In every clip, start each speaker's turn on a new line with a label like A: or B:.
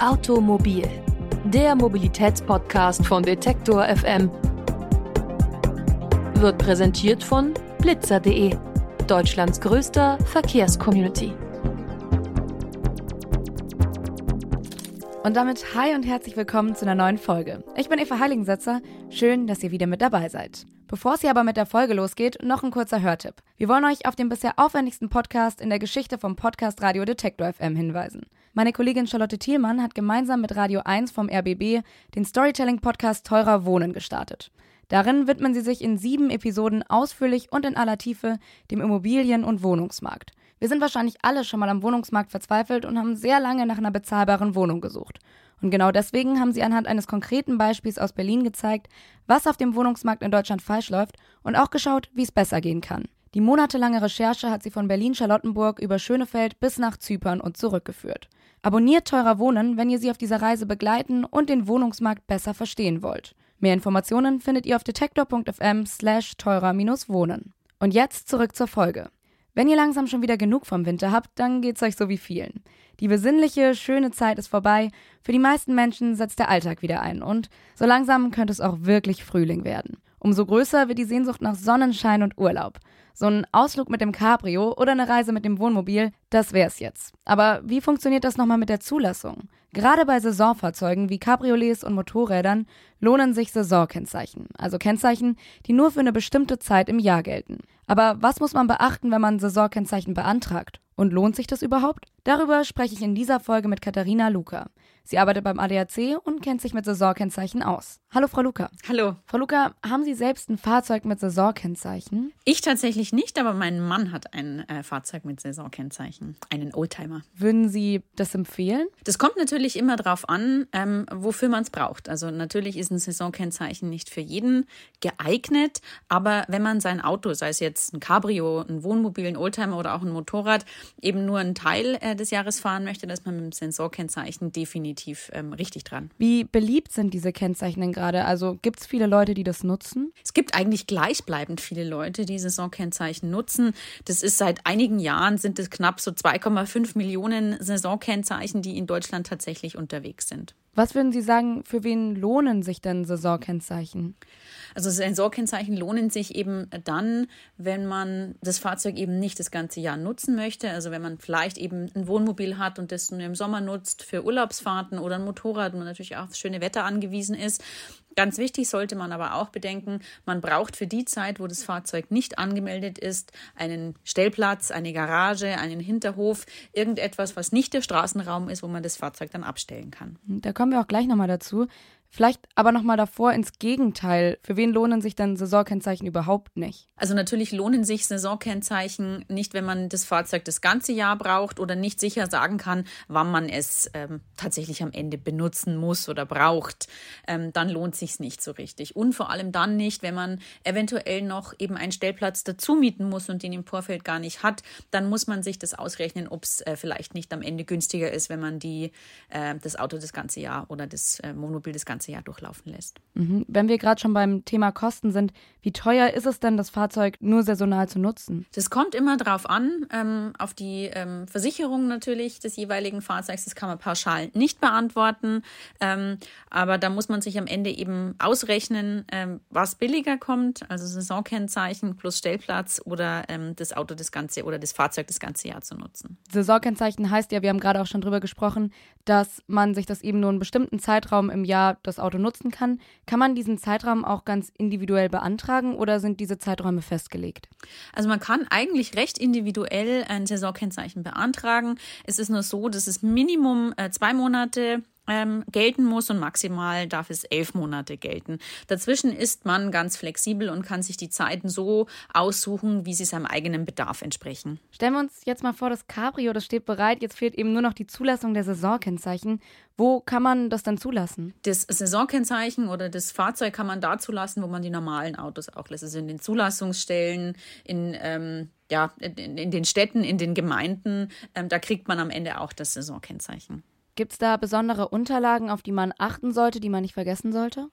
A: Automobil, der Mobilitätspodcast von Detektor FM, wird präsentiert von blitzer.de, Deutschlands größter Verkehrscommunity.
B: Und damit hi und herzlich willkommen zu einer neuen Folge. Ich bin Eva Heiligensetzer. Schön, dass ihr wieder mit dabei seid. Bevor es hier aber mit der Folge losgeht, noch ein kurzer Hörtipp. Wir wollen euch auf den bisher aufwendigsten Podcast in der Geschichte vom Podcast Radio Detektor FM hinweisen. Meine Kollegin Charlotte Thielmann hat gemeinsam mit Radio 1 vom RBB den Storytelling-Podcast Teurer Wohnen gestartet. Darin widmen sie sich in sieben Episoden ausführlich und in aller Tiefe dem Immobilien- und Wohnungsmarkt. Wir sind wahrscheinlich alle schon mal am Wohnungsmarkt verzweifelt und haben sehr lange nach einer bezahlbaren Wohnung gesucht. Und genau deswegen haben sie anhand eines konkreten Beispiels aus Berlin gezeigt, was auf dem Wohnungsmarkt in Deutschland falsch läuft und auch geschaut, wie es besser gehen kann. Die monatelange Recherche hat sie von Berlin-Charlottenburg über Schönefeld bis nach Zypern und zurückgeführt. Abonniert teurer Wohnen, wenn ihr sie auf dieser Reise begleiten und den Wohnungsmarkt besser verstehen wollt. Mehr Informationen findet ihr auf detektor.fm slash teurer-wohnen. Und jetzt zurück zur Folge. Wenn ihr langsam schon wieder genug vom Winter habt, dann geht's euch so wie vielen. Die besinnliche, schöne Zeit ist vorbei. Für die meisten Menschen setzt der Alltag wieder ein und so langsam könnte es auch wirklich Frühling werden. Umso größer wird die Sehnsucht nach Sonnenschein und Urlaub. So ein Ausflug mit dem Cabrio oder eine Reise mit dem Wohnmobil, das wär's jetzt. Aber wie funktioniert das nochmal mit der Zulassung? Gerade bei Saisonfahrzeugen wie Cabriolets und Motorrädern lohnen sich Saisonkennzeichen, also Kennzeichen, die nur für eine bestimmte Zeit im Jahr gelten. Aber was muss man beachten, wenn man Saisonkennzeichen beantragt? Und lohnt sich das überhaupt? Darüber spreche ich in dieser Folge mit Katharina Luca. Sie arbeitet beim ADAC und kennt sich mit Saisonkennzeichen aus. Hallo, Frau Luca.
C: Hallo.
B: Frau Luca, haben Sie selbst ein Fahrzeug mit Saisonkennzeichen?
C: Ich tatsächlich nicht, aber mein Mann hat ein äh, Fahrzeug mit Saisonkennzeichen, einen Oldtimer.
B: Würden Sie das empfehlen?
C: Das kommt natürlich immer darauf an, ähm, wofür man es braucht. Also natürlich ist ein Saisonkennzeichen nicht für jeden geeignet, aber wenn man sein Auto, sei es jetzt ein Cabrio, ein Wohnmobil, ein Oldtimer oder auch ein Motorrad, eben nur einen Teil äh, des Jahres fahren möchte, dann ist man mit dem Saisonkennzeichen definitiv ähm, richtig dran.
B: Wie beliebt sind diese Kennzeichen denn gerade? Also gibt es viele Leute, die das nutzen?
C: Es gibt eigentlich gleichbleibend viele Leute, die Saisonkennzeichen nutzen. Das ist seit einigen Jahren sind es knapp so 2,5 Millionen Saisonkennzeichen, die in Deutschland tatsächlich unterwegs sind.
B: Was würden Sie sagen, für wen lohnen sich denn Saisonkennzeichen?
C: Also Sensorkennzeichen lohnen sich eben dann, wenn man das Fahrzeug eben nicht das ganze Jahr nutzen möchte. Also wenn man vielleicht eben ein Wohnmobil hat und das nur im Sommer nutzt für Urlaubsfahrten oder ein Motorrad und natürlich auch aufs schöne Wetter angewiesen ist. Ganz wichtig sollte man aber auch bedenken, man braucht für die Zeit, wo das Fahrzeug nicht angemeldet ist, einen Stellplatz, eine Garage, einen Hinterhof, irgendetwas, was nicht der Straßenraum ist, wo man das Fahrzeug dann abstellen kann.
B: Da kommen wir auch gleich nochmal dazu. Vielleicht aber nochmal davor ins Gegenteil. Für wen lohnen sich denn Saisonkennzeichen überhaupt nicht?
C: Also natürlich lohnen sich Saisonkennzeichen nicht, wenn man das Fahrzeug das ganze Jahr braucht oder nicht sicher sagen kann, wann man es ähm, tatsächlich am Ende benutzen muss oder braucht. Ähm, dann lohnt sich nicht so richtig. Und vor allem dann nicht, wenn man eventuell noch eben einen Stellplatz dazu mieten muss und den im Vorfeld gar nicht hat. Dann muss man sich das ausrechnen, ob es äh, vielleicht nicht am Ende günstiger ist, wenn man die, äh, das Auto das ganze Jahr oder das äh, Monobil das ganze ganze Jahr durchlaufen lässt.
B: Mhm. Wenn wir gerade schon beim Thema Kosten sind, wie teuer ist es denn, das Fahrzeug nur saisonal zu nutzen?
C: Das kommt immer darauf an, ähm, auf die ähm, Versicherung natürlich des jeweiligen Fahrzeugs. Das kann man pauschal nicht beantworten. Ähm, aber da muss man sich am Ende eben ausrechnen, ähm, was billiger kommt, also Saisonkennzeichen plus Stellplatz oder ähm, das Auto das ganze oder das Fahrzeug das ganze Jahr zu nutzen.
B: Saisonkennzeichen heißt ja, wir haben gerade auch schon drüber gesprochen, dass man sich das eben nur einen bestimmten Zeitraum im Jahr das Auto nutzen kann. Kann man diesen Zeitraum auch ganz individuell beantragen oder sind diese Zeiträume festgelegt?
C: Also man kann eigentlich recht individuell ein Saisonkennzeichen beantragen. Es ist nur so, dass es Minimum äh, zwei Monate ähm, gelten muss und maximal darf es elf Monate gelten. Dazwischen ist man ganz flexibel und kann sich die Zeiten so aussuchen, wie sie seinem eigenen Bedarf entsprechen.
B: Stellen wir uns jetzt mal vor, das Cabrio, das steht bereit, jetzt fehlt eben nur noch die Zulassung der Saisonkennzeichen. Wo kann man das dann zulassen?
C: Das Saisonkennzeichen oder das Fahrzeug kann man da zulassen, wo man die normalen Autos auch lässt. Also in den Zulassungsstellen, in, ähm, ja, in, in, den Städten, in den Gemeinden. Ähm, da kriegt man am Ende auch das Saisonkennzeichen.
B: Gibt es da besondere Unterlagen, auf die man achten sollte, die man nicht vergessen sollte?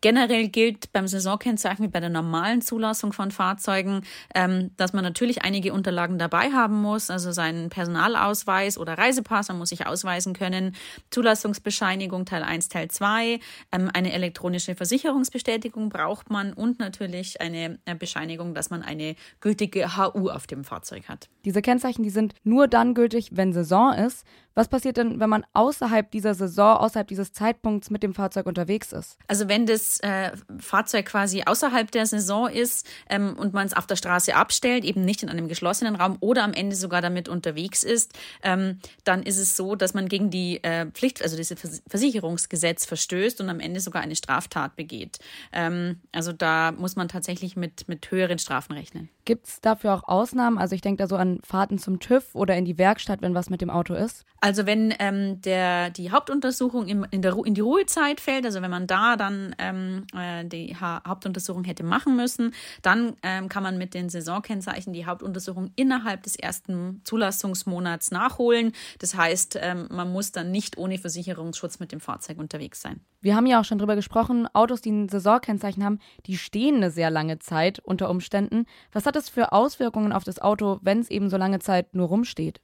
C: Generell gilt beim Saisonkennzeichen wie bei der normalen Zulassung von Fahrzeugen, ähm, dass man natürlich einige Unterlagen dabei haben muss, also seinen Personalausweis oder Reisepass, man muss sich ausweisen können, Zulassungsbescheinigung Teil 1, Teil 2, ähm, eine elektronische Versicherungsbestätigung braucht man und natürlich eine äh, Bescheinigung, dass man eine gültige HU auf dem Fahrzeug hat.
B: Diese Kennzeichen, die sind nur dann gültig, wenn Saison ist. Was passiert denn, wenn man außerhalb dieser Saison, außerhalb dieses Zeitpunkts mit dem Fahrzeug unterwegs ist?
C: Also wenn das äh, Fahrzeug quasi außerhalb der Saison ist ähm, und man es auf der Straße abstellt, eben nicht in einem geschlossenen Raum oder am Ende sogar damit unterwegs ist, ähm, dann ist es so, dass man gegen die äh, Pflicht, also dieses Versicherungsgesetz verstößt und am Ende sogar eine Straftat begeht. Ähm, also da muss man tatsächlich mit, mit höheren Strafen rechnen.
B: Gibt es dafür auch Ausnahmen? Also ich denke da so an Fahrten zum TÜV oder in die Werkstatt, wenn was mit dem Auto ist?
C: Also wenn ähm, der, die Hauptuntersuchung in, in, der, in die Ruhezeit fällt, also wenn man da dann ähm, äh, die ha Hauptuntersuchung hätte machen müssen, dann ähm, kann man mit den Saisonkennzeichen die Hauptuntersuchung innerhalb des ersten Zulassungsmonats nachholen. Das heißt, ähm, man muss dann nicht ohne Versicherungsschutz mit dem Fahrzeug unterwegs sein.
B: Wir haben ja auch schon drüber gesprochen, Autos, die ein Saisonkennzeichen haben, die stehen eine sehr lange Zeit unter Umständen. Was hat das für Auswirkungen auf das Auto, wenn es eben so lange Zeit nur rumsteht?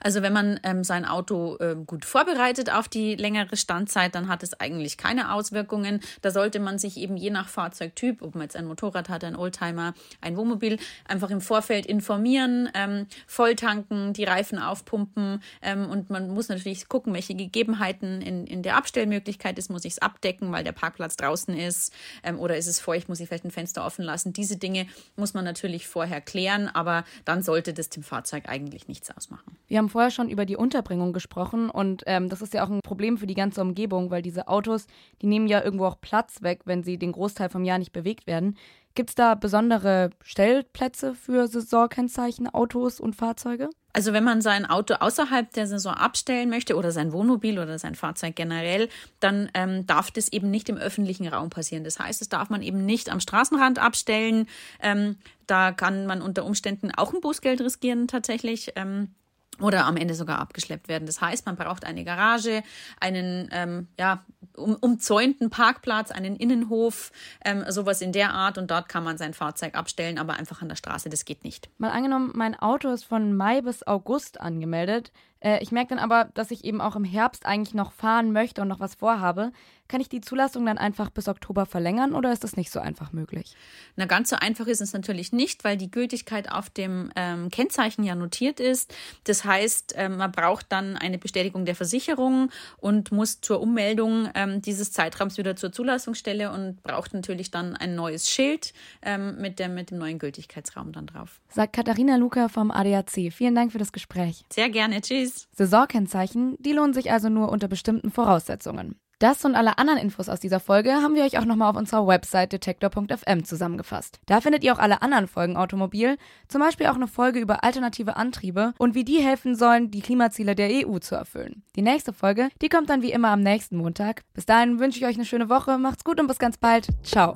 C: Also wenn man ähm, sein Auto äh, gut vorbereitet auf die längere Standzeit, dann hat es eigentlich keine Auswirkungen. Da sollte man sich eben je nach Fahrzeugtyp, ob man jetzt ein Motorrad hat, ein Oldtimer, ein Wohnmobil, einfach im Vorfeld informieren, ähm, volltanken, die Reifen aufpumpen ähm, und man muss natürlich gucken, welche Gegebenheiten in, in der Abstellmöglichkeit ist. Muss ich es abdecken, weil der Parkplatz draußen ist ähm, oder ist es feucht, muss ich vielleicht ein Fenster offen lassen. Diese Dinge muss man natürlich vorher klären, aber dann sollte das dem Fahrzeug eigentlich nichts ausmachen.
B: Wir haben vorher schon über die Unterbringung gesprochen und ähm, das ist ja auch ein Problem für die ganze Umgebung, weil diese Autos, die nehmen ja irgendwo auch Platz weg, wenn sie den Großteil vom Jahr nicht bewegt werden. Gibt es da besondere Stellplätze für Saisonkennzeichen, Autos und Fahrzeuge?
C: Also wenn man sein Auto außerhalb der Saison abstellen möchte oder sein Wohnmobil oder sein Fahrzeug generell, dann ähm, darf das eben nicht im öffentlichen Raum passieren. Das heißt, es darf man eben nicht am Straßenrand abstellen. Ähm, da kann man unter Umständen auch ein Bußgeld riskieren tatsächlich. Ähm, oder am Ende sogar abgeschleppt werden. Das heißt, man braucht eine Garage, einen ähm, ja, um, umzäunten Parkplatz, einen Innenhof, ähm, sowas in der Art und dort kann man sein Fahrzeug abstellen, aber einfach an der Straße, das geht nicht.
B: Mal angenommen, mein Auto ist von Mai bis August angemeldet. Äh, ich merke dann aber, dass ich eben auch im Herbst eigentlich noch fahren möchte und noch was vorhabe. Kann ich die Zulassung dann einfach bis Oktober verlängern oder ist das nicht so einfach möglich?
C: Na, ganz so einfach ist es natürlich nicht, weil die Gültigkeit auf dem ähm, Kennzeichen ja notiert ist. Das heißt, ähm, man braucht dann eine Bestätigung der Versicherung und muss zur Ummeldung ähm, dieses Zeitraums wieder zur Zulassungsstelle und braucht natürlich dann ein neues Schild ähm, mit, dem, mit dem neuen Gültigkeitsraum dann drauf.
B: Sagt Katharina Luca vom ADAC. Vielen Dank für das Gespräch.
C: Sehr gerne. Tschüss.
B: Saisonkennzeichen, die lohnen sich also nur unter bestimmten Voraussetzungen. Das und alle anderen Infos aus dieser Folge haben wir euch auch nochmal auf unserer Website detektor.fm zusammengefasst. Da findet ihr auch alle anderen Folgen Automobil, zum Beispiel auch eine Folge über alternative Antriebe und wie die helfen sollen, die Klimaziele der EU zu erfüllen. Die nächste Folge, die kommt dann wie immer am nächsten Montag. Bis dahin wünsche ich euch eine schöne Woche, macht's gut und bis ganz bald. Ciao.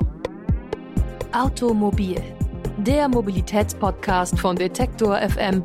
A: Automobil, der Mobilitätspodcast von Detektor FM,